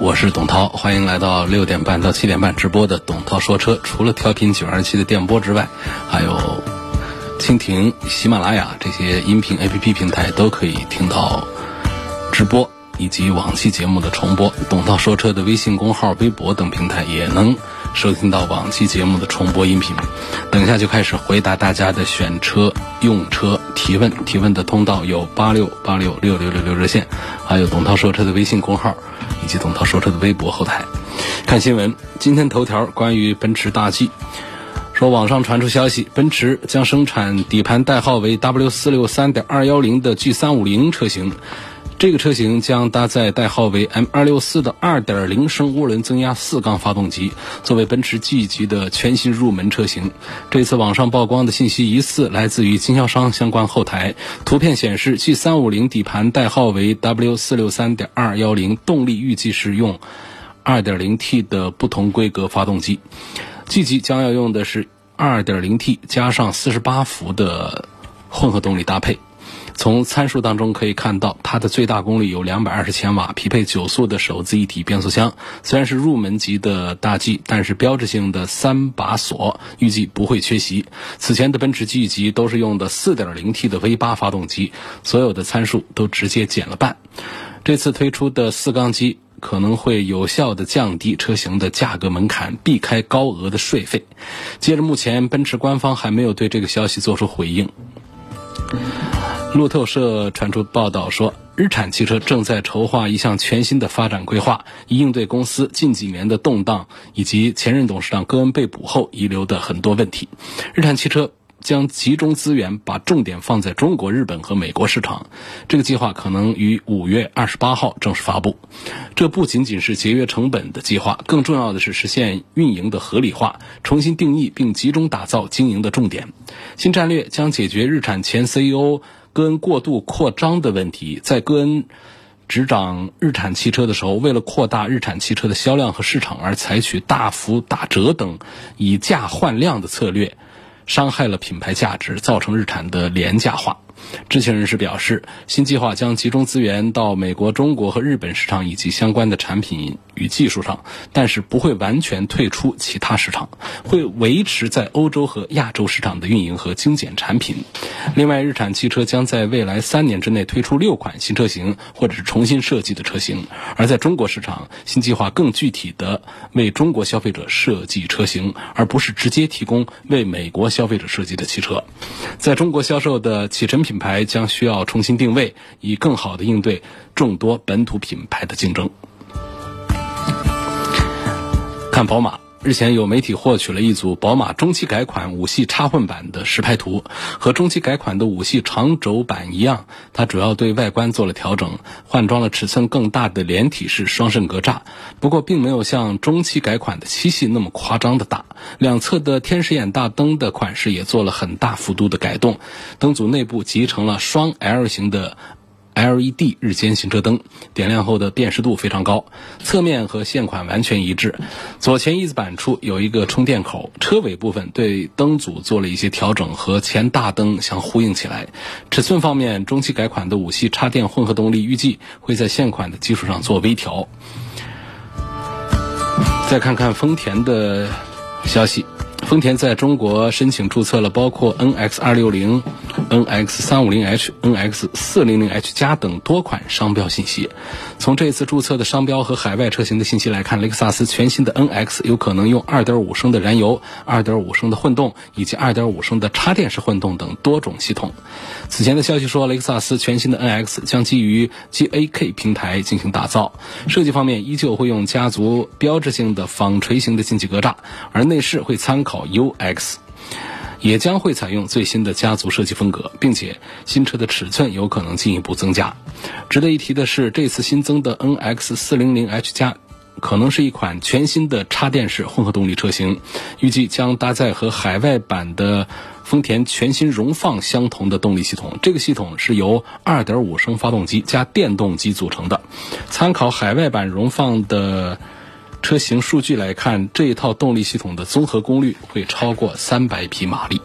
我是董涛，欢迎来到六点半到七点半直播的董涛说车。除了调频九二七的电波之外，还有蜻蜓、喜马拉雅这些音频 APP 平台都可以听到直播以及往期节目的重播。董涛说车的微信公号、微博等平台也能收听到往期节目的重播音频。等一下就开始回答大家的选车、用车提问，提问的通道有八六八六六六六六热线，还有董涛说车的微信公号。以及董涛说车的微博后台，看新闻。今天头条关于奔驰大 G，说网上传出消息，奔驰将生产底盘代号为 W 四六三点二幺零的 G 三五零车型。这个车型将搭载代号为 M 二六四的二点零升涡轮增压四缸发动机，作为奔驰 G 级的全新入门车型。这次网上曝光的信息疑似来自于经销商相关后台。图片显示，G 三五零底盘代号为 W 四六三点二幺零，动力预计是用二点零 T 的不同规格发动机。G 级将要用的是二点零 T 加上四十八伏的混合动力搭配。从参数当中可以看到，它的最大功率有两百二十千瓦，匹配九速的手自一体变速箱。虽然是入门级的大 G，但是标志性的三把锁预计不会缺席。此前的奔驰 G 级都是用的四点零 T 的 V 八发动机，所有的参数都直接减了半。这次推出的四缸机可能会有效的降低车型的价格门槛，避开高额的税费。接着，目前奔驰官方还没有对这个消息做出回应。路透社传出报道说，日产汽车正在筹划一项全新的发展规划，以应对公司近几年的动荡以及前任董事长戈恩被捕后遗留的很多问题。日产汽车将集中资源，把重点放在中国、日本和美国市场。这个计划可能于五月二十八号正式发布。这不仅仅是节约成本的计划，更重要的是实现运营的合理化，重新定义并集中打造经营的重点。新战略将解决日产前 CEO。戈恩过度扩张的问题，在戈恩执掌日产汽车的时候，为了扩大日产汽车的销量和市场而采取大幅打折等以价换量的策略，伤害了品牌价值，造成日产的廉价化。知情人士表示，新计划将集中资源到美国、中国和日本市场以及相关的产品与技术上，但是不会完全退出其他市场，会维持在欧洲和亚洲市场的运营和精简产品。另外，日产汽车将在未来三年之内推出六款新车型或者是重新设计的车型，而在中国市场，新计划更具体的为中国消费者设计车型，而不是直接提供为美国消费者设计的汽车。在中国销售的启辰品。牌将需要重新定位，以更好的应对众多本土品牌的竞争。看宝马。日前有媒体获取了一组宝马中期改款五系插混版的实拍图，和中期改款的五系长轴版一样，它主要对外观做了调整，换装了尺寸更大的连体式双肾格栅，不过并没有像中期改款的七系那么夸张的大。两侧的天使眼大灯的款式也做了很大幅度的改动，灯组内部集成了双 L 型的。LED 日间行车灯点亮后的辨识度非常高，侧面和现款完全一致。左前翼子板处有一个充电口，车尾部分对灯组做了一些调整，和前大灯相呼应起来。尺寸方面，中期改款的五系插电混合动力预计会在现款的基础上做微调。再看看丰田的消息。丰田在中国申请注册了包括 NX 二六零、NX 三五零 H、NX 四零零 H 加等多款商标信息。从这次注册的商标和海外车型的信息来看，雷克萨斯全新的 NX 有可能用2.5升的燃油、2.5升的混动以及2.5升的插电式混动等多种系统。此前的消息说，雷克萨斯全新的 NX 将基于 GAK 平台进行打造。设计方面依旧会用家族标志性的纺锤形的进气格栅，而内饰会参考。UX 也将会采用最新的家族设计风格，并且新车的尺寸有可能进一步增加。值得一提的是，这次新增的 NX 400H 加可能是一款全新的插电式混合动力车型，预计将搭载和海外版的丰田全新荣放相同的动力系统。这个系统是由2.5升发动机加电动机组成的。参考海外版荣放的车型数据来看，这一套动力系统的综合功率会超过300匹马力，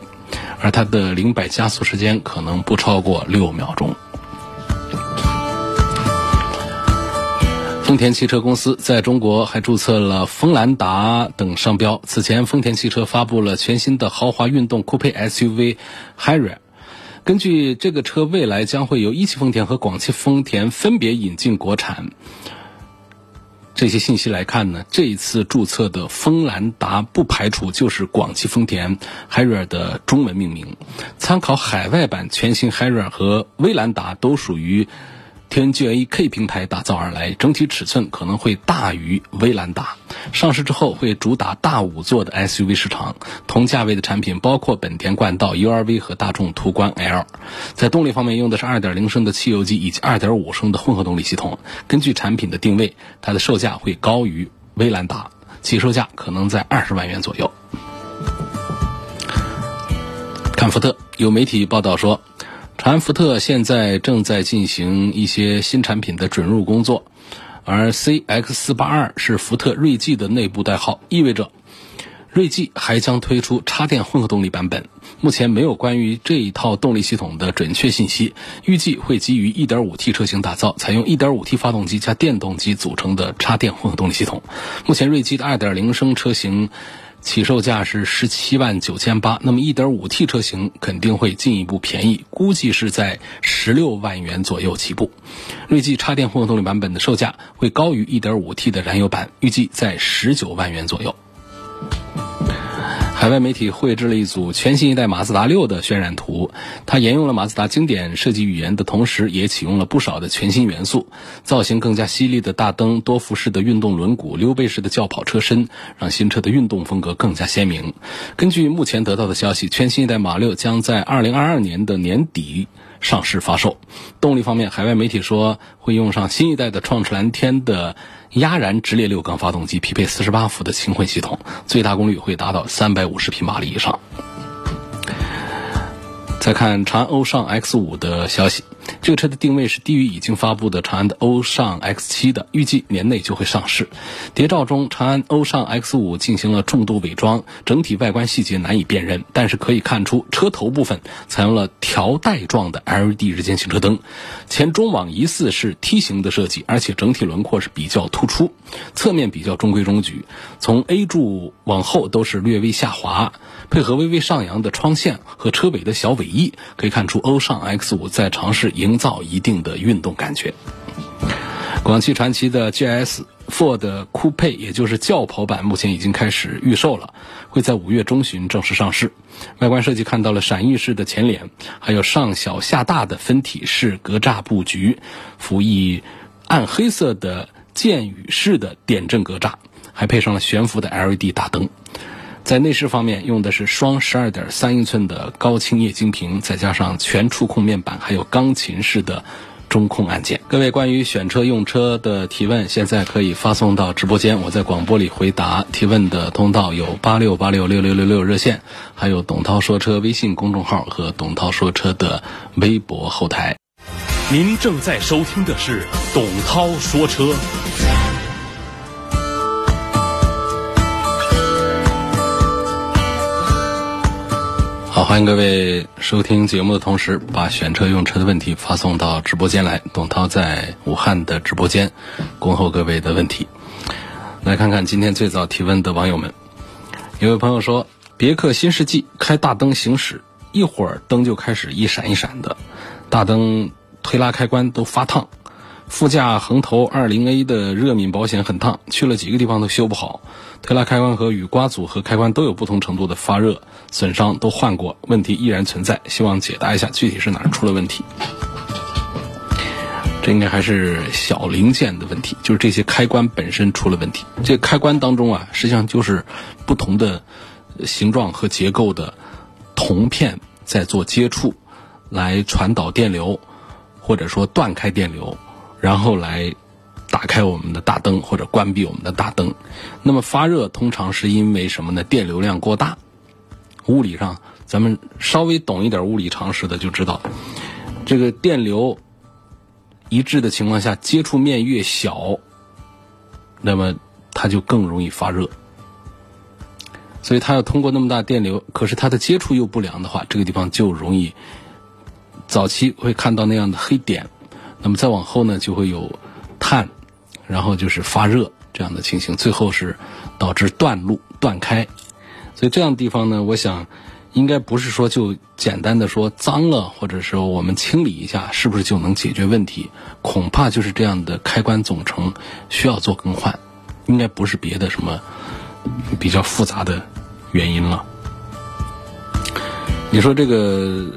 而它的零百加速时间可能不超过六秒钟。丰田汽车公司在中国还注册了锋兰达等商标。此前，丰田汽车发布了全新的豪华运动酷配 SUV Harrier。根据这个车未来将会由一汽丰田和广汽丰田分别引进国产。这些信息来看呢，这一次注册的锋兰达不排除就是广汽丰田 Harrier 的中文命名。参考海外版全新 Harrier 和威兰达都属于。TNGA K 平台打造而来，整体尺寸可能会大于威兰达。上市之后会主打大五座的 SUV 市场，同价位的产品包括本田冠道、URV 和大众途观 L。在动力方面用的是2.0升的汽油机以及2.5升的混合动力系统。根据产品的定位，它的售价会高于威兰达，起售价可能在二十万元左右。看福特，有媒体报道说。长安福特现在正在进行一些新产品的准入工作，而 CX482 是福特锐际的内部代号，意味着锐际还将推出插电混合动力版本。目前没有关于这一套动力系统的准确信息，预计会基于 1.5T 车型打造，采用 1.5T 发动机加电动机组成的插电混合动力系统。目前锐际的2.0升车型。起售价是十七万九千八，那么一点五 T 车型肯定会进一步便宜，估计是在十六万元左右起步。锐际插电混合动力版本的售价会高于一点五 T 的燃油版，预计在十九万元左右。海外媒体绘制了一组全新一代马自达六的渲染图，它沿用了马自达经典设计语言的同时，也启用了不少的全新元素。造型更加犀利的大灯、多辐式的运动轮毂、溜背式的轿跑车身，让新车的运动风格更加鲜明。根据目前得到的消息，全新一代马六将在二零二二年的年底。上市发售，动力方面，海外媒体说会用上新一代的创驰蓝天的压燃直列六缸发动机，匹配四十八伏的轻混系统，最大功率会达到三百五十匹马力以上。再看长安欧尚 X 五的消息，这个车的定位是低于已经发布的长安的欧尚 X 七的，预计年内就会上市。谍照中，长安欧尚 X 五进行了重度伪装，整体外观细节难以辨认，但是可以看出车头部分采用了条带状的 LED 日间行车灯，前中网疑似是梯形的设计，而且整体轮廓是比较突出，侧面比较中规中矩，从 A 柱往后都是略微下滑。配合微微上扬的窗线和车尾的小尾翼，可以看出欧尚 X 五在尝试营造一定的运动感觉。广汽传祺的 GS Ford 酷配，也就是轿跑版，目前已经开始预售了，会在五月中旬正式上市。外观设计看到了闪翼式的前脸，还有上小下大的分体式格栅布局，辅以暗黑色的箭羽式的点阵格栅，还配上了悬浮的 LED 大灯。在内饰方面，用的是双十二点三英寸的高清液晶屏，再加上全触控面板，还有钢琴式的中控按键。各位关于选车用车的提问，现在可以发送到直播间，我在广播里回答。提问的通道有八六八六六六六六热线，还有董涛说车微信公众号和董涛说车的微博后台。您正在收听的是董涛说车。好，欢迎各位收听节目的同时，把选车用车的问题发送到直播间来。董涛在武汉的直播间恭候各位的问题。来看看今天最早提问的网友们。有位朋友说，别克新世纪开大灯行驶，一会儿灯就开始一闪一闪的，大灯推拉开关都发烫。副驾横头二零 A 的热敏保险很烫，去了几个地方都修不好。推拉开关和雨刮组合开关都有不同程度的发热损伤，都换过，问题依然存在。希望解答一下，具体是哪儿出了问题？这应该还是小零件的问题，就是这些开关本身出了问题。这开关当中啊，实际上就是不同的形状和结构的铜片在做接触，来传导电流，或者说断开电流。然后来打开我们的大灯或者关闭我们的大灯。那么发热通常是因为什么呢？电流量过大。物理上，咱们稍微懂一点物理常识的就知道，这个电流一致的情况下，接触面越小，那么它就更容易发热。所以它要通过那么大电流，可是它的接触又不良的话，这个地方就容易早期会看到那样的黑点。那么再往后呢，就会有碳，然后就是发热这样的情形，最后是导致断路断开。所以这样地方呢，我想应该不是说就简单的说脏了，或者说我们清理一下，是不是就能解决问题？恐怕就是这样的开关总成需要做更换，应该不是别的什么比较复杂的原因了。你说这个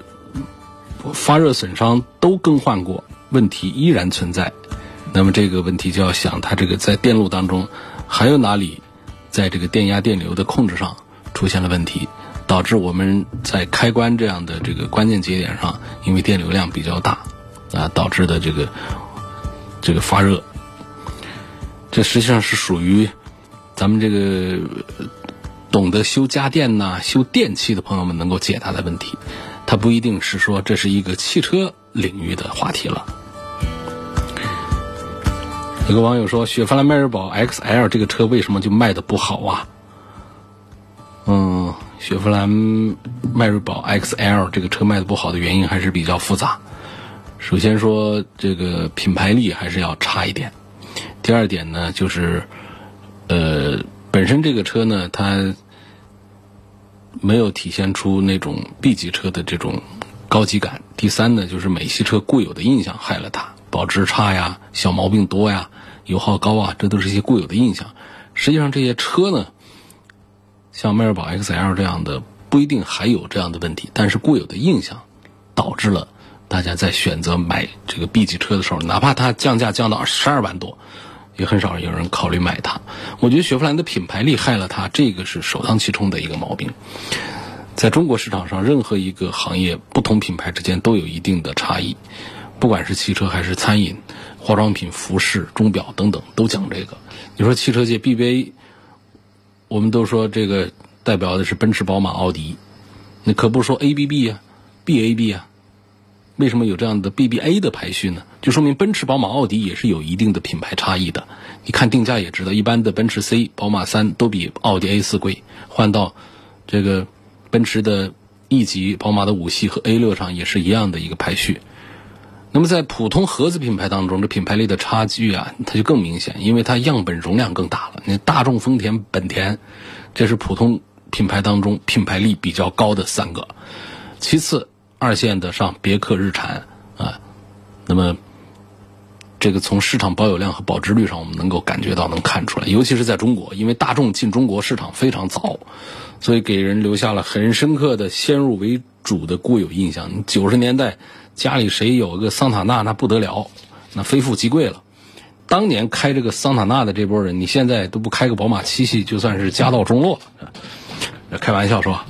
发热损伤都更换过？问题依然存在，那么这个问题就要想，它这个在电路当中还有哪里，在这个电压、电流的控制上出现了问题，导致我们在开关这样的这个关键节点上，因为电流量比较大啊，导致的这个这个发热，这实际上是属于咱们这个懂得修家电呐、修电器的朋友们能够解答的问题，它不一定是说这是一个汽车领域的话题了。有个网友说：“雪佛兰迈锐宝 XL 这个车为什么就卖的不好啊？”嗯，雪佛兰迈锐宝 XL 这个车卖的不好的原因还是比较复杂。首先说这个品牌力还是要差一点。第二点呢，就是呃，本身这个车呢，它没有体现出那种 B 级车的这种高级感。第三呢，就是美系车固有的印象害了它，保值差呀，小毛病多呀。油耗高啊，这都是一些固有的印象。实际上，这些车呢，像迈锐宝 XL 这样的不一定还有这样的问题，但是固有的印象导致了大家在选择买这个 B 级车的时候，哪怕它降价降到十二万多，也很少有人考虑买它。我觉得雪佛兰的品牌力害了它，这个是首当其冲的一个毛病。在中国市场上，任何一个行业不同品牌之间都有一定的差异，不管是汽车还是餐饮。化妆品、服饰、钟表等等都讲这个。你说汽车界 BBA，我们都说这个代表的是奔驰、宝马、奥迪，那可不说 ABB 呀、BAB 啊？为什么有这样的 BBA 的排序呢？就说明奔驰、宝马、奥迪也是有一定的品牌差异的。你看定价也知道，一般的奔驰 C、宝马三都比奥迪 A 四贵。换到这个奔驰的 E 级、宝马的五系和 A 六上也是一样的一个排序。那么在普通合资品牌当中，这品牌力的差距啊，它就更明显，因为它样本容量更大了。你大众、丰田、本田，这是普通品牌当中品牌力比较高的三个。其次，二线的上别克、日产啊，那么这个从市场保有量和保值率上，我们能够感觉到、能看出来。尤其是在中国，因为大众进中国市场非常早，所以给人留下了很深刻的先入为主的固有印象。九十年代。家里谁有个桑塔纳，那不得了，那非富即贵了。当年开这个桑塔纳的这波人，你现在都不开个宝马七系，就算是家道中落。开玩笑说，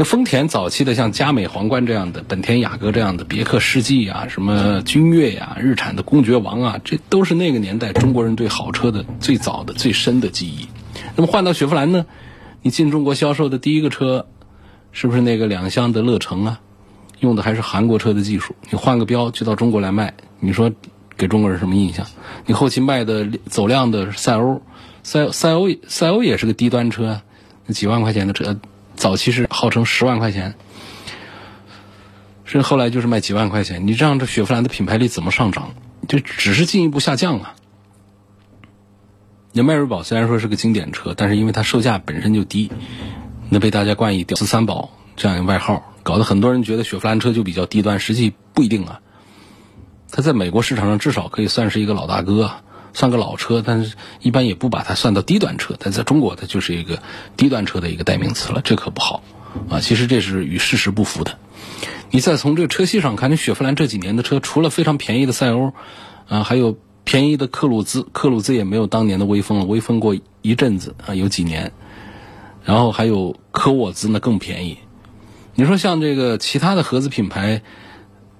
这丰田早期的像佳美皇冠这样的，本田雅阁这样的，别克世纪啊，什么君越呀，日产的公爵王啊，这都是那个年代中国人对好车的最早的、最深的记忆。那么换到雪佛兰呢？你进中国销售的第一个车，是不是那个两厢的乐城啊？用的还是韩国车的技术，你换个标就到中国来卖，你说给中国人什么印象？你后期卖的走量的赛欧，赛赛欧赛欧也是个低端车，几万块钱的车，早期是号称十万块钱，甚至后来就是卖几万块钱。你这样这雪佛兰的品牌力怎么上涨？就只是进一步下降啊。那迈锐宝虽然说是个经典车，但是因为它售价本身就低，那被大家冠以“屌丝三宝”这样一个外号。搞得很多人觉得雪佛兰车就比较低端，实际不一定啊。它在美国市场上至少可以算是一个老大哥，算个老车，但是一般也不把它算到低端车。但在中国，它就是一个低端车的一个代名词了，这可不好啊。其实这是与事实不符的。你再从这个车系上看，你雪佛兰这几年的车，除了非常便宜的赛欧，啊，还有便宜的克鲁兹，克鲁兹也没有当年的威风了，威风过一阵子啊，有几年。然后还有科沃兹，那更便宜。你说像这个其他的合资品牌，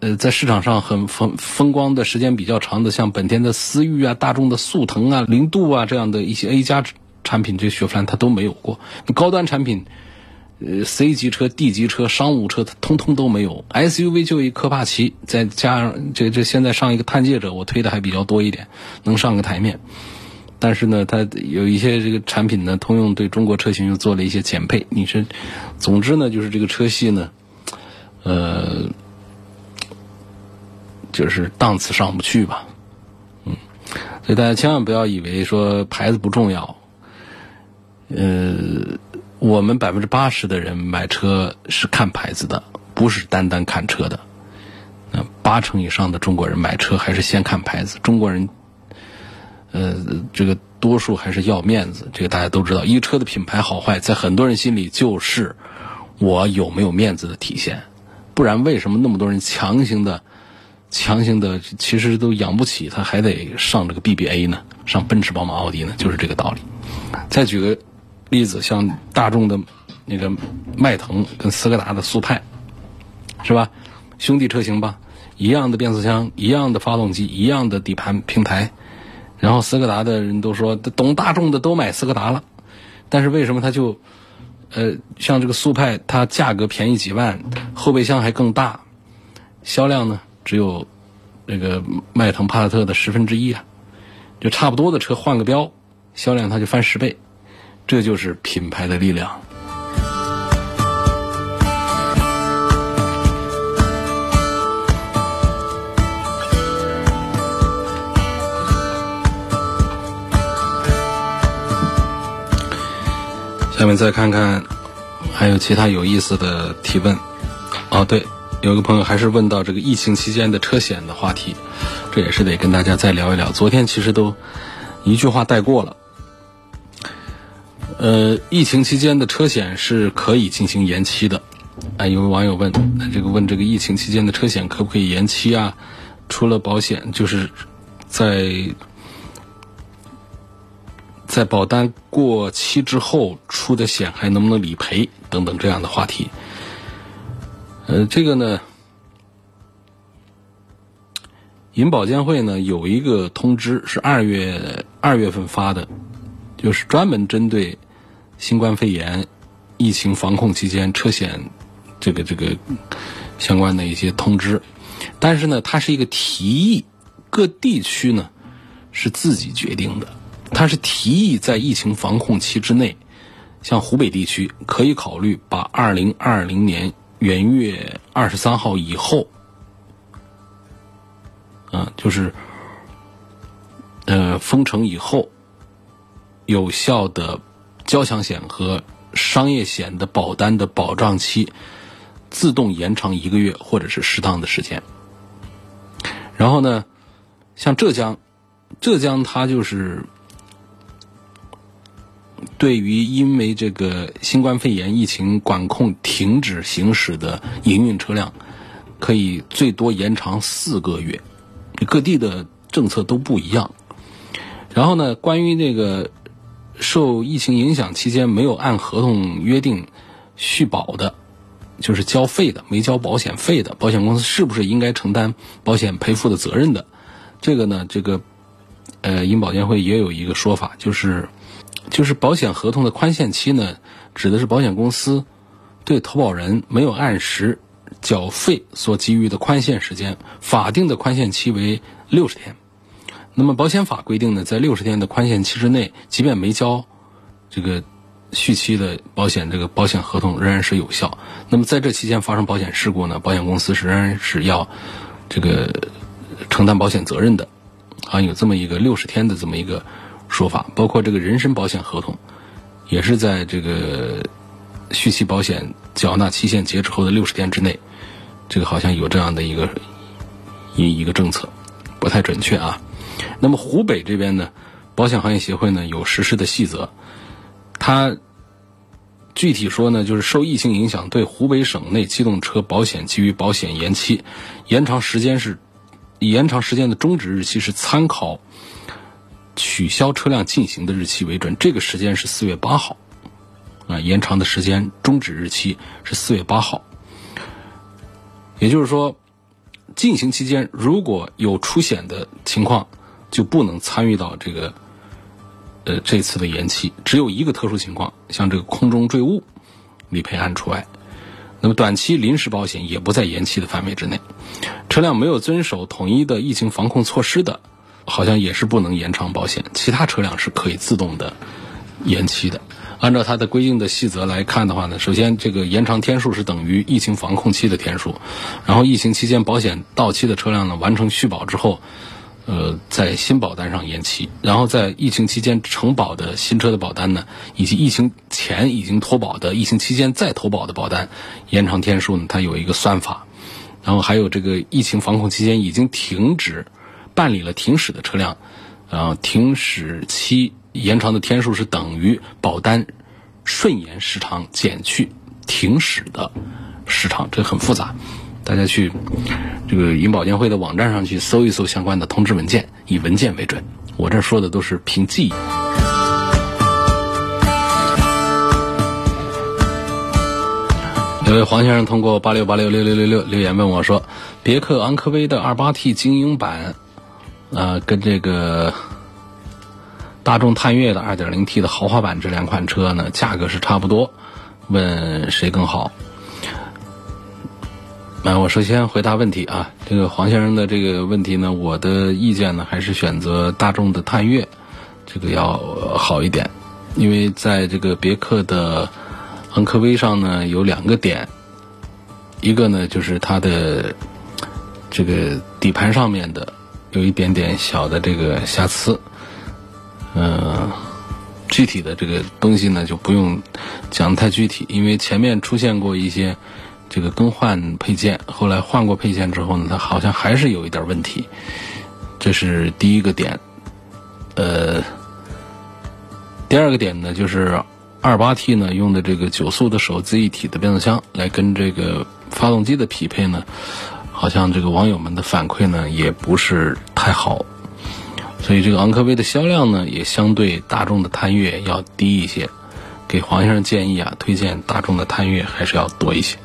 呃，在市场上很风风光的时间比较长的，像本田的思域啊、大众的速腾啊、零度啊这样的一些 A 加产品，这雪佛兰它都没有过。高端产品，呃，C 级车、D 级车、商务车，它通通都没有。SUV 就一科帕奇，再加上这这现在上一个探界者，我推的还比较多一点，能上个台面。但是呢，它有一些这个产品呢，通用对中国车型又做了一些减配。你是，总之呢，就是这个车系呢，呃。就是档次上不去吧，嗯，所以大家千万不要以为说牌子不重要，呃，我们百分之八十的人买车是看牌子的，不是单单看车的，那八成以上的中国人买车还是先看牌子。中国人，呃，这个多数还是要面子，这个大家都知道。一车的品牌好坏，在很多人心里就是我有没有面子的体现，不然为什么那么多人强行的？强行的其实都养不起，他还得上这个 BBA 呢，上奔驰、宝马、奥迪呢，就是这个道理。再举个例子，像大众的那个迈腾跟斯柯达的速派，是吧？兄弟车型吧，一样的变速箱，一样的发动机，一样的底盘平台。然后斯柯达的人都说，懂大众的都买斯柯达了，但是为什么他就呃，像这个速派，它价格便宜几万，后备箱还更大，销量呢？只有那个迈腾、帕萨特的十分之一啊，就差不多的车换个标，销量它就翻十倍，这就是品牌的力量。下面再看看还有其他有意思的提问。哦，对。有个朋友还是问到这个疫情期间的车险的话题，这也是得跟大家再聊一聊。昨天其实都一句话带过了。呃，疫情期间的车险是可以进行延期的。啊，有位网友问，那这个问这个疫情期间的车险可不可以延期啊？除了保险，就是在在保单过期之后出的险还能不能理赔等等这样的话题。呃，这个呢，银保监会呢有一个通知是二月二月份发的，就是专门针对新冠肺炎疫情防控期间车险这个这个相关的一些通知，但是呢，它是一个提议，各地区呢是自己决定的，它是提议在疫情防控期之内，像湖北地区可以考虑把二零二零年。元月二十三号以后，啊，就是呃封城以后，有效的交强险和商业险的保单的保障期自动延长一个月，或者是适当的时间。然后呢，像浙江，浙江它就是。对于因为这个新冠肺炎疫情管控停止行驶的营运车辆，可以最多延长四个月。各地的政策都不一样。然后呢，关于那个受疫情影响期间没有按合同约定续保的，就是交费的没交保险费的，保险公司是不是应该承担保险赔付的责任的？这个呢，这个呃，银保监会也有一个说法，就是。就是保险合同的宽限期呢，指的是保险公司对投保人没有按时缴费所给予的宽限时间。法定的宽限期为六十天。那么保险法规定呢，在六十天的宽限期之内，即便没交这个续期的保险，这个保险合同仍然是有效。那么在这期间发生保险事故呢，保险公司仍然是要这个承担保险责任的。好像有这么一个六十天的这么一个。说法包括这个人身保险合同，也是在这个续期保险缴纳期限截止后的六十天之内，这个好像有这样的一个一一个政策，不太准确啊。那么湖北这边呢，保险行业协会呢有实施的细则，它具体说呢，就是受疫情影响，对湖北省内机动车保险给予保险延期，延长时间是延长时间的终止日期是参考。取消车辆进行的日期为准，这个时间是四月八号，啊，延长的时间终止日期是四月八号。也就是说，进行期间如果有出险的情况，就不能参与到这个呃这次的延期。只有一个特殊情况，像这个空中坠物理赔案除外。那么短期临时保险也不在延期的范围之内。车辆没有遵守统一的疫情防控措施的，好像也是不能延长保险。其他车辆是可以自动的延期的。按照它的规定的细则来看的话呢，首先这个延长天数是等于疫情防控期的天数，然后疫情期间保险到期的车辆呢，完成续保之后，呃，在新保单上延期，然后在疫情期间承保的新车的保单呢，以及疫情前已经脱保的、疫情期间再投保的保单，延长天数呢，它有一个算法，然后还有这个疫情防控期间已经停止办理了停驶的车辆，然后停驶期。延长的天数是等于保单顺延时长减去停驶的时长，这很复杂。大家去这个银保监会的网站上去搜一搜相关的通知文件，以文件为准。我这说的都是凭记忆。有位黄先生通过八六八六六六六六留言问我说：“别克昂科威的二八 T 精英版，呃，跟这个。”大众探岳的 2.0T 的豪华版这两款车呢，价格是差不多，问谁更好？那我首先回答问题啊，这个黄先生的这个问题呢，我的意见呢还是选择大众的探岳，这个要好一点，因为在这个别克的昂科威上呢有两个点，一个呢就是它的这个底盘上面的有一点点小的这个瑕疵。嗯，具体的这个东西呢，就不用讲太具体，因为前面出现过一些这个更换配件，后来换过配件之后呢，它好像还是有一点问题，这是第一个点。呃，第二个点呢，就是二八 T 呢用的这个九速的手自一体的变速箱来跟这个发动机的匹配呢，好像这个网友们的反馈呢也不是太好。所以这个昂科威的销量呢，也相对大众的探岳要低一些。给黄先生建议啊，推荐大众的探岳还是要多一些。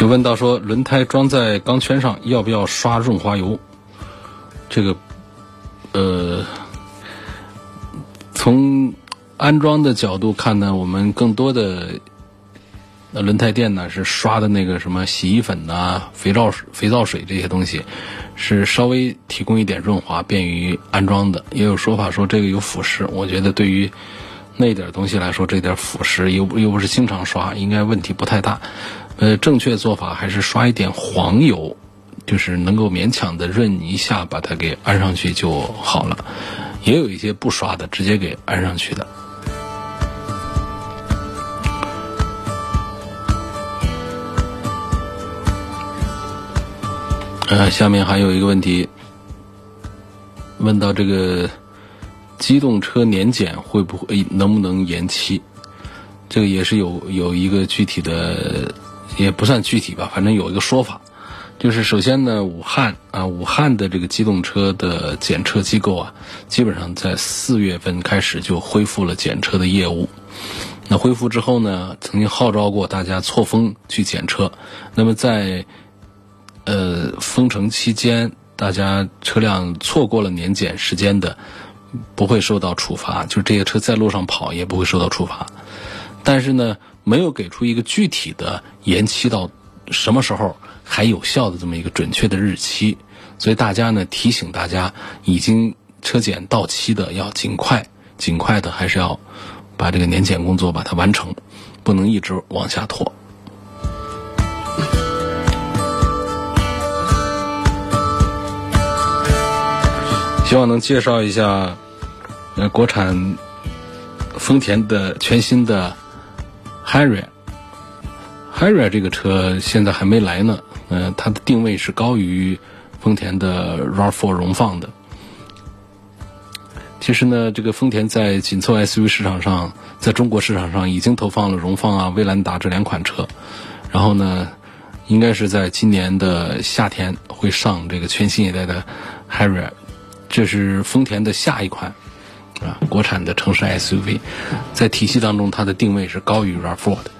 有问到说，轮胎装在钢圈上要不要刷润滑油？这个，呃，从安装的角度看呢，我们更多的。轮胎店呢是刷的那个什么洗衣粉呐、肥皂、肥皂水这些东西，是稍微提供一点润滑，便于安装的。也有说法说这个有腐蚀，我觉得对于那点东西来说，这点腐蚀又又不是经常刷，应该问题不太大。呃，正确做法还是刷一点黄油，就是能够勉强的润一下，把它给安上去就好了。也有一些不刷的，直接给安上去的。呃，下面还有一个问题，问到这个机动车年检会不会能不能延期？这个也是有有一个具体的，也不算具体吧，反正有一个说法，就是首先呢，武汉啊，武汉的这个机动车的检测机构啊，基本上在四月份开始就恢复了检测的业务。那恢复之后呢，曾经号召过大家错峰去检测，那么在。呃，封城期间，大家车辆错过了年检时间的，不会受到处罚，就是这些车在路上跑也不会受到处罚。但是呢，没有给出一个具体的延期到什么时候还有效的这么一个准确的日期，所以大家呢提醒大家，已经车检到期的要尽快、尽快的，还是要把这个年检工作把它完成，不能一直往下拖。希望能介绍一下，呃，国产丰田的全新的 Harrier。H a r r i 这个车现在还没来呢，呃，它的定位是高于丰田的 RAV4 荣放的。其实呢，这个丰田在紧凑 SUV 市场上，在中国市场上已经投放了荣放啊、威兰达这两款车，然后呢，应该是在今年的夏天会上这个全新一代的 h a r r i。这是丰田的下一款啊？国产的城市 SUV，在体系当中它的定位是高于 RAV4 的。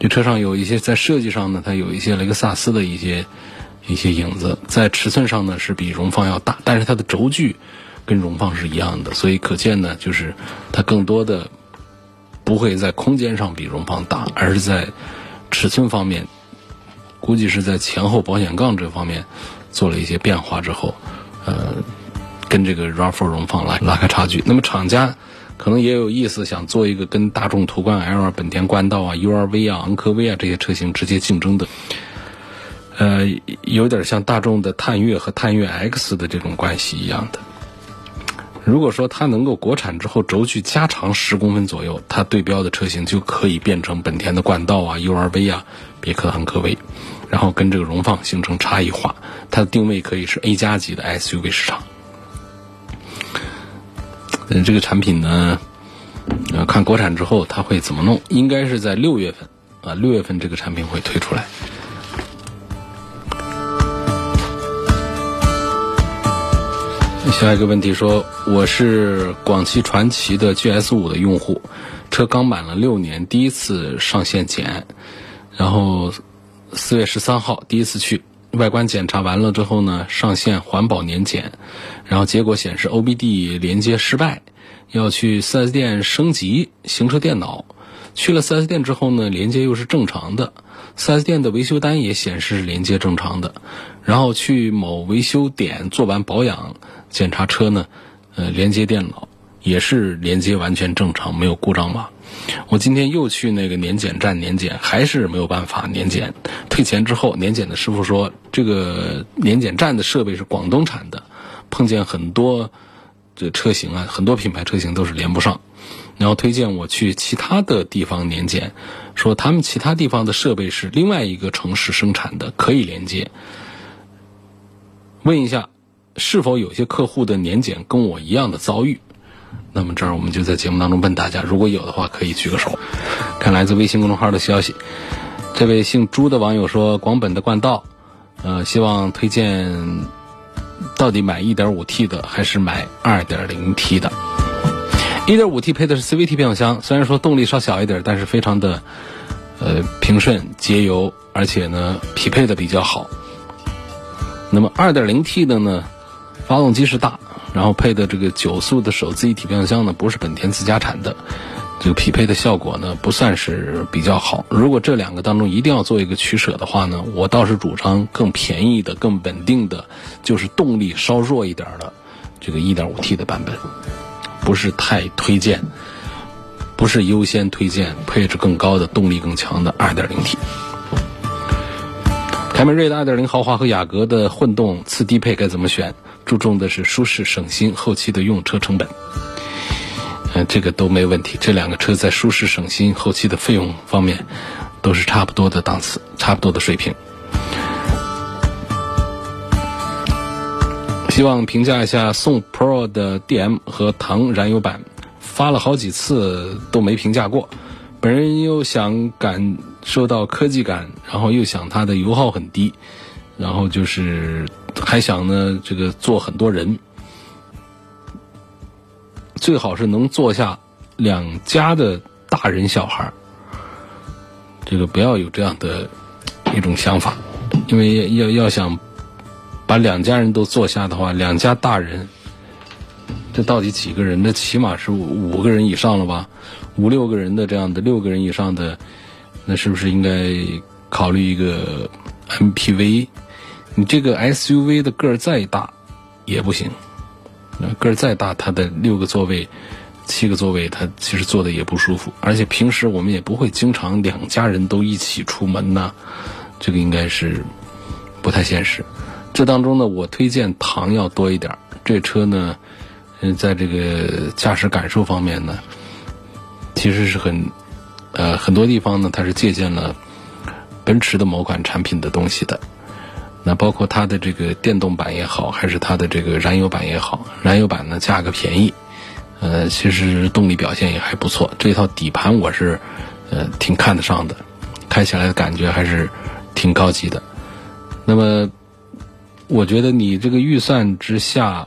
这车上有一些在设计上呢，它有一些雷克萨斯的一些一些影子，在尺寸上呢是比荣放要大，但是它的轴距跟荣放是一样的，所以可见呢，就是它更多的不会在空间上比荣放大，而是在尺寸方面，估计是在前后保险杠这方面做了一些变化之后，呃，跟这个 RAV4 荣放拉拉开差距。那么厂家。可能也有意思，想做一个跟大众途观 L、本田冠道啊、URV 啊、昂科威啊这些车型直接竞争的，呃，有点像大众的探岳和探岳 X 的这种关系一样的。如果说它能够国产之后轴距加长十公分左右，它对标的车型就可以变成本田的冠道啊、URV 啊、别克昂科威，然后跟这个荣放形成差异化，它的定位可以是 A 加级的 SUV 市场。嗯，这个产品呢，呃，看国产之后它会怎么弄？应该是在六月份，啊，六月份这个产品会推出来。下一个问题说，我是广汽传祺的 GS 五的用户，车刚满了六年，第一次上线检，然后四月十三号第一次去。外观检查完了之后呢，上线环保年检，然后结果显示 OBD 连接失败，要去 4S 店升级行车电脑。去了 4S 店之后呢，连接又是正常的，4S 店的维修单也显示连接正常的。然后去某维修点做完保养检查车呢，呃，连接电脑也是连接完全正常，没有故障码。我今天又去那个年检站年检，还是没有办法年检。退钱之后，年检的师傅说，这个年检站的设备是广东产的，碰见很多这车型啊，很多品牌车型都是连不上。然后推荐我去其他的地方年检，说他们其他地方的设备是另外一个城市生产的，可以连接。问一下，是否有些客户的年检跟我一样的遭遇？那么这儿我们就在节目当中问大家，如果有的话可以举个手。看来自微信公众号的消息，这位姓朱的网友说，广本的冠道，呃，希望推荐到底买 1.5T 的还是买 2.0T 的？1.5T 配的是 CVT 变速箱，虽然说动力稍小一点，但是非常的呃平顺节油，而且呢匹配的比较好。那么 2.0T 的呢，发动机是大。然后配的这个九速的手自一体变速箱呢，不是本田自家产的，这个匹配的效果呢不算是比较好。如果这两个当中一定要做一个取舍的话呢，我倒是主张更便宜的、更稳定的，就是动力稍弱一点的这个 1.5T 的版本，不是太推荐，不是优先推荐配置更高的、动力更强的 2.0T。凯美瑞的2.0豪华和雅阁的混动次低配该怎么选？注重的是舒适省心，后期的用车成本，嗯，这个都没问题。这两个车在舒适省心、后期的费用方面都是差不多的档次，差不多的水平。希望评价一下宋 Pro 的 DM 和唐燃油版，发了好几次都没评价过。本人又想感受到科技感，然后又想它的油耗很低，然后就是。还想呢，这个坐很多人，最好是能坐下两家的大人小孩这个不要有这样的一种想法，因为要要想把两家人都坐下的话，两家大人，这到底几个人？那起码是五个人以上了吧？五六个人的这样的，六个人以上的，那是不是应该考虑一个 MPV？你这个 SUV 的个儿再大，也不行。那个儿再大，它的六个座位、七个座位，它其实坐的也不舒服。而且平时我们也不会经常两家人都一起出门呐，这个应该是不太现实。这当中呢，我推荐唐要多一点。这车呢，嗯，在这个驾驶感受方面呢，其实是很呃很多地方呢，它是借鉴了奔驰的某款产品的东西的。那包括它的这个电动版也好，还是它的这个燃油版也好，燃油版呢价格便宜，呃，其实动力表现也还不错。这套底盘我是呃挺看得上的，开起来的感觉还是挺高级的。那么，我觉得你这个预算之下，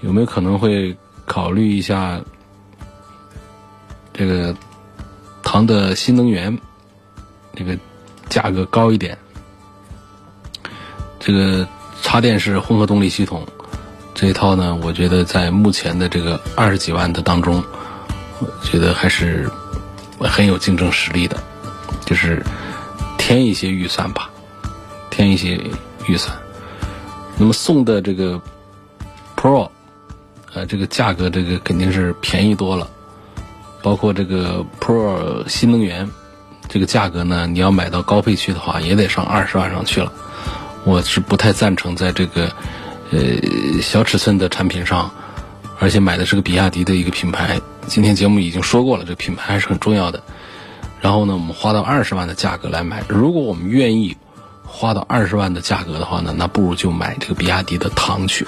有没有可能会考虑一下这个唐的新能源，这个价格高一点，这个插电式混合动力系统这一套呢，我觉得在目前的这个二十几万的当中，我觉得还是很有竞争实力的，就是添一些预算吧，添一些预算。那么送的这个 Pro，呃，这个价格这个肯定是便宜多了，包括这个 Pro 新能源，这个价格呢，你要买到高配区的话，也得上二十万上去了。我是不太赞成在这个呃小尺寸的产品上，而且买的是个比亚迪的一个品牌。今天节目已经说过了，这个品牌还是很重要的。然后呢，我们花到二十万的价格来买，如果我们愿意。花到二十万的价格的话呢，那不如就买这个比亚迪的唐去，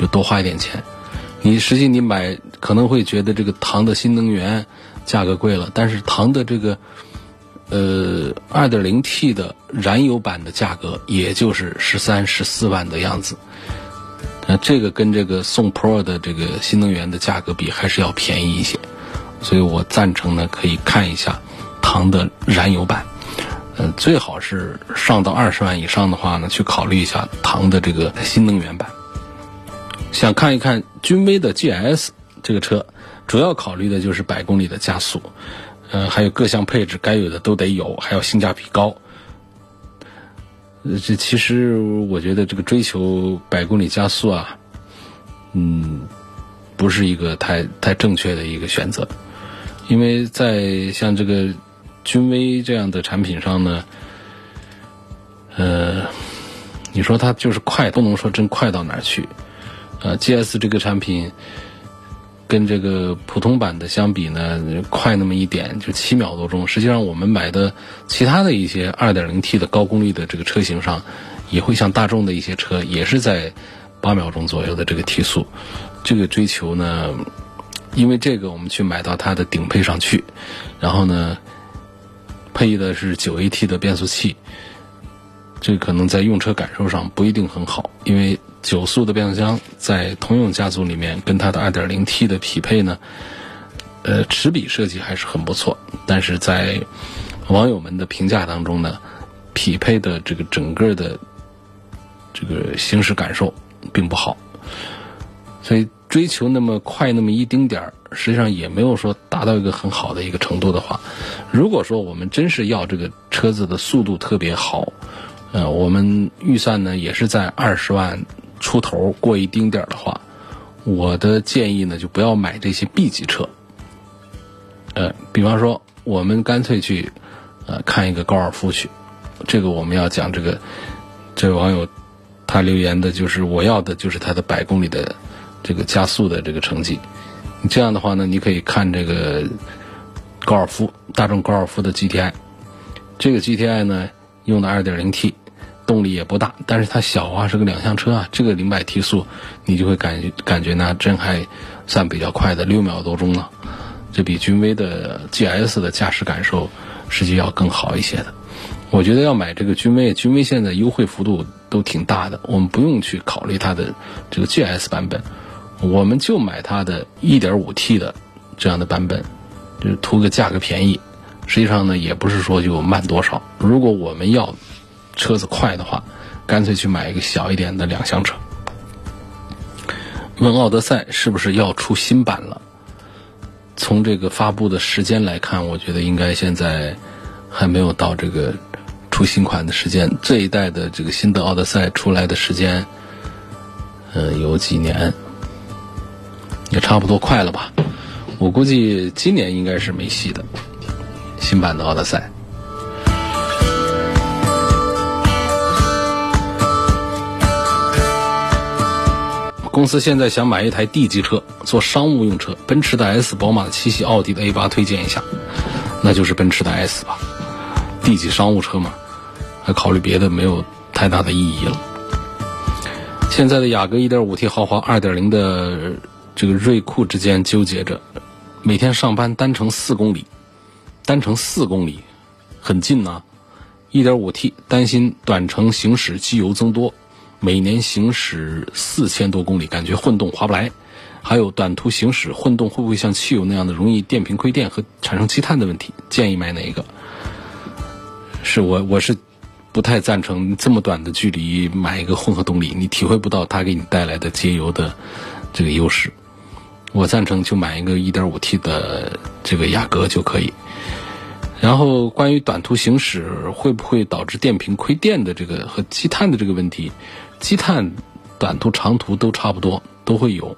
就多花一点钱。你实际你买可能会觉得这个唐的新能源价格贵了，但是唐的这个呃二点零 T 的燃油版的价格也就是十三十四万的样子，那这个跟这个宋 Pro 的这个新能源的价格比还是要便宜一些，所以我赞成呢可以看一下唐的燃油版。嗯，最好是上到二十万以上的话呢，去考虑一下唐的这个新能源版。想看一看君威的 GS 这个车，主要考虑的就是百公里的加速，呃，还有各项配置该有的都得有，还要性价比高。这其实我觉得这个追求百公里加速啊，嗯，不是一个太太正确的一个选择，因为在像这个。君威这样的产品上呢，呃，你说它就是快，不能说真快到哪儿去。呃，GS 这个产品跟这个普通版的相比呢，快那么一点，就七秒多钟。实际上，我们买的其他的一些 2.0T 的高功率的这个车型上，也会像大众的一些车，也是在八秒钟左右的这个提速。这个追求呢，因为这个我们去买到它的顶配上去，然后呢。配的是九 AT 的变速器，这可能在用车感受上不一定很好，因为九速的变速箱在通用家族里面跟它的 2.0T 的匹配呢，呃，齿比设计还是很不错，但是在网友们的评价当中呢，匹配的这个整个的这个行驶感受并不好，所以追求那么快那么一丁点儿。实际上也没有说达到一个很好的一个程度的话，如果说我们真是要这个车子的速度特别好，呃，我们预算呢也是在二十万出头过一丁点儿的话，我的建议呢就不要买这些 B 级车。呃，比方说我们干脆去呃看一个高尔夫去，这个我们要讲这个这位网友他留言的就是我要的就是他的百公里的这个加速的这个成绩。这样的话呢，你可以看这个高尔夫，大众高尔夫的 GTI，这个 GTI 呢用的 2.0T，动力也不大，但是它小啊，是个两厢车啊，这个零百提速你就会感觉感觉呢，真还算比较快的，六秒多钟了，这比君威的 GS 的驾驶感受实际要更好一些的。我觉得要买这个君威，君威现在优惠幅度都挺大的，我们不用去考虑它的这个 GS 版本。我们就买它的 1.5T 的这样的版本，就是图个价格便宜。实际上呢，也不是说就慢多少。如果我们要车子快的话，干脆去买一个小一点的两厢车。问奥德赛是不是要出新版了？从这个发布的时间来看，我觉得应该现在还没有到这个出新款的时间。这一代的这个新的奥德赛出来的时间，呃，有几年？也差不多快了吧，我估计今年应该是没戏的。新版的奥德赛，公司现在想买一台 D 级车做商务用车，奔驰的 S、宝马的七系、奥迪的 A 八，推荐一下，那就是奔驰的 S 吧。D 级商务车嘛，还考虑别的没有太大的意义了。现在的雅阁 1.5T 豪华2.0的。这个锐库之间纠结着，每天上班单程四公里，单程四公里，很近呐。一点五 T 担心短程行驶机油增多，每年行驶四千多公里，感觉混动划不来。还有短途行驶混动会不会像汽油那样的容易电瓶亏电和产生积碳的问题？建议买哪一个？是我我是不太赞成这么短的距离买一个混合动力，你体会不到它给你带来的节油的这个优势。我赞成就买一个 1.5T 的这个雅阁就可以。然后关于短途行驶会不会导致电瓶亏电的这个和积碳的这个问题，积碳短途长途都差不多都会有，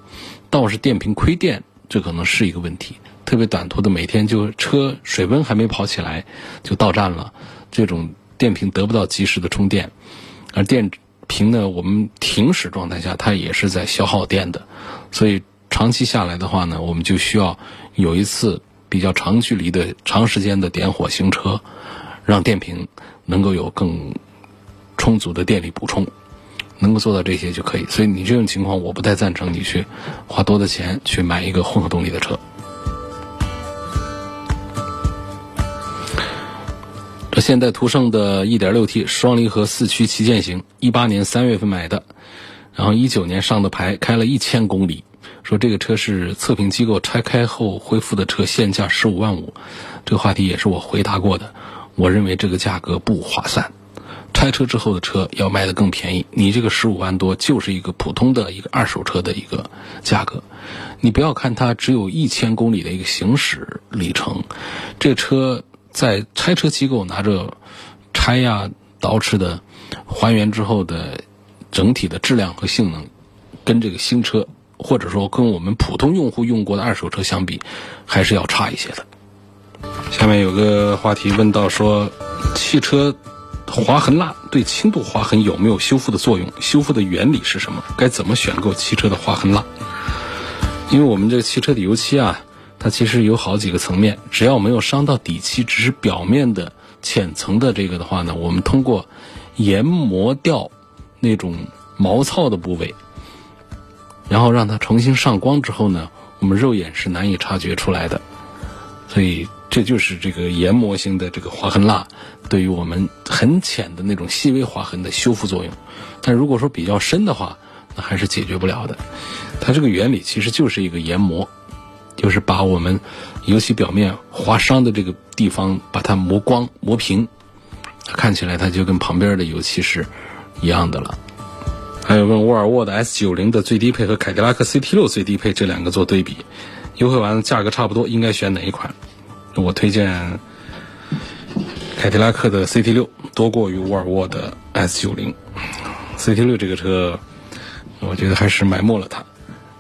倒是电瓶亏电这可能是一个问题。特别短途的每天就车水温还没跑起来就到站了，这种电瓶得不到及时的充电，而电瓶呢我们停驶状态下它也是在消耗电的，所以长期下来的话呢，我们就需要有一次。比较长距离的长时间的点火行车，让电瓶能够有更充足的电力补充，能够做到这些就可以。所以你这种情况，我不太赞成你去花多的钱去买一个混合动力的车。这现代途胜的 1.6T 双离合四驱旗舰型，一八年三月份买的，然后一九年上的牌，开了一千公里。说这个车是测评机构拆开后恢复的车，现价十五万五。这个话题也是我回答过的。我认为这个价格不划算，拆车之后的车要卖的更便宜。你这个十五万多就是一个普通的一个二手车的一个价格。你不要看它只有一千公里的一个行驶里程，这车在拆车机构拿着拆呀、捯饬的还原之后的整体的质量和性能，跟这个新车。或者说跟我们普通用户用过的二手车相比，还是要差一些的。下面有个话题问到说，汽车划痕蜡对轻度划痕有没有修复的作用？修复的原理是什么？该怎么选购汽车的划痕蜡？因为我们这个汽车的油漆啊，它其实有好几个层面，只要没有伤到底漆，只是表面的浅层的这个的话呢，我们通过研磨掉那种毛糙的部位。然后让它重新上光之后呢，我们肉眼是难以察觉出来的，所以这就是这个研磨型的这个划痕蜡对于我们很浅的那种细微划痕的修复作用。但如果说比较深的话，那还是解决不了的。它这个原理其实就是一个研磨，就是把我们油漆表面划伤的这个地方把它磨光磨平，看起来它就跟旁边的油漆是一样的了。还有问沃尔沃的 S 九零的最低配和凯迪拉克 CT 六最低配这两个做对比，优惠完价格差不多，应该选哪一款？我推荐凯迪拉克的 CT 六多过于沃尔沃的 S 九零。CT 六这个车，我觉得还是埋没了它。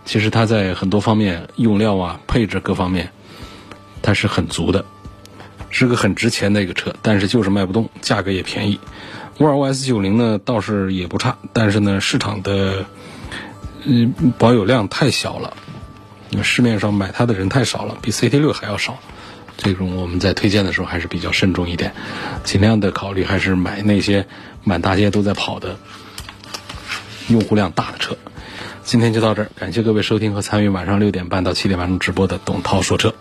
其实它在很多方面用料啊、配置各方面，它是很足的，是个很值钱的一个车，但是就是卖不动，价格也便宜。沃尔沃 S 九零呢，倒是也不差，但是呢，市场的嗯保有量太小了，市面上买它的人太少了，比 CT 六还要少。这种我们在推荐的时候还是比较慎重一点，尽量的考虑还是买那些满大街都在跑的、用户量大的车。今天就到这儿，感谢各位收听和参与晚上六点半到七点半钟直播的董涛说车。